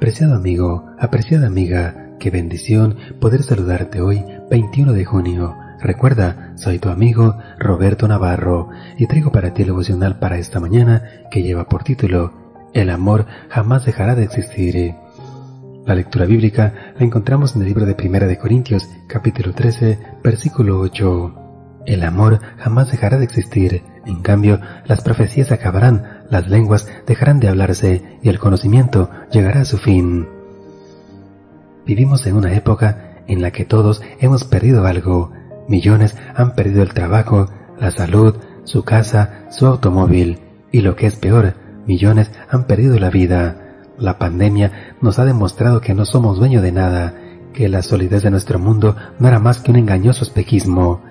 Apreciado amigo, apreciada amiga, qué bendición poder saludarte hoy, 21 de junio. Recuerda, soy tu amigo Roberto Navarro y traigo para ti el devocional para esta mañana que lleva por título El amor jamás dejará de existir. La lectura bíblica la encontramos en el libro de Primera de Corintios, capítulo 13, versículo 8. El amor jamás dejará de existir, en cambio, las profecías acabarán, las lenguas dejarán de hablarse y el conocimiento llegará a su fin. Vivimos en una época en la que todos hemos perdido algo. Millones han perdido el trabajo, la salud, su casa, su automóvil y lo que es peor, millones han perdido la vida. La pandemia nos ha demostrado que no somos dueños de nada, que la solidez de nuestro mundo no era más que un engañoso espejismo.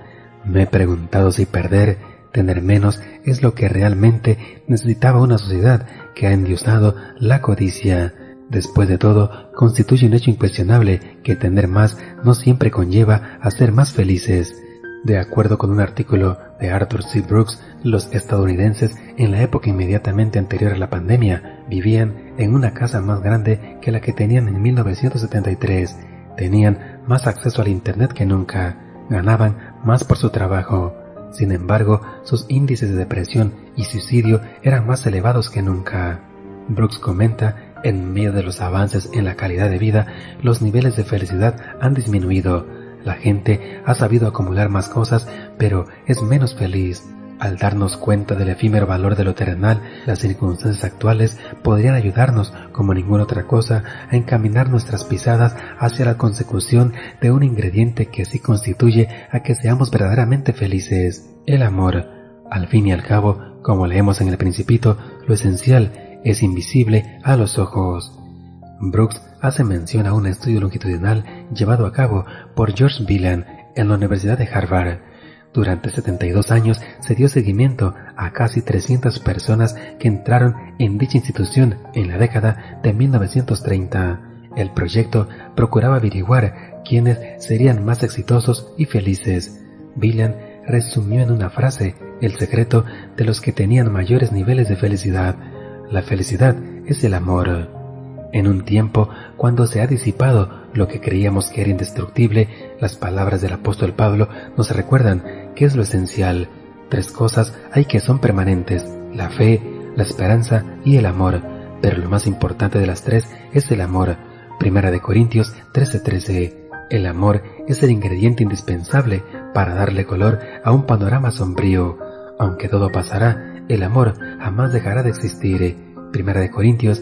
Me he preguntado si perder Tener menos es lo que realmente necesitaba una sociedad que ha endiosado la codicia. Después de todo, constituye un hecho incuestionable que tener más no siempre conlleva a ser más felices. De acuerdo con un artículo de Arthur C. Brooks, los estadounidenses en la época inmediatamente anterior a la pandemia vivían en una casa más grande que la que tenían en 1973, tenían más acceso al Internet que nunca, ganaban más por su trabajo, sin embargo, sus índices de depresión y suicidio eran más elevados que nunca. Brooks comenta, en medio de los avances en la calidad de vida, los niveles de felicidad han disminuido. La gente ha sabido acumular más cosas, pero es menos feliz. Al darnos cuenta del efímero valor de lo terrenal, las circunstancias actuales podrían ayudarnos, como ninguna otra cosa, a encaminar nuestras pisadas hacia la consecución de un ingrediente que sí constituye a que seamos verdaderamente felices, el amor. Al fin y al cabo, como leemos en el Principito, lo esencial es invisible a los ojos. Brooks hace mención a un estudio longitudinal llevado a cabo por George Villan en la Universidad de Harvard durante 72 años se dio seguimiento a casi 300 personas que entraron en dicha institución en la década de 1930. El proyecto procuraba averiguar quiénes serían más exitosos y felices. Villan resumió en una frase el secreto de los que tenían mayores niveles de felicidad. La felicidad es el amor. En un tiempo cuando se ha disipado lo que creíamos que era indestructible, las palabras del apóstol Pablo nos recuerdan que es lo esencial. Tres cosas hay que son permanentes, la fe, la esperanza y el amor, pero lo más importante de las tres es el amor. Primera de Corintios 13:13. El amor es el ingrediente indispensable para darle color a un panorama sombrío. Aunque todo pasará, el amor jamás dejará de existir. Primera de Corintios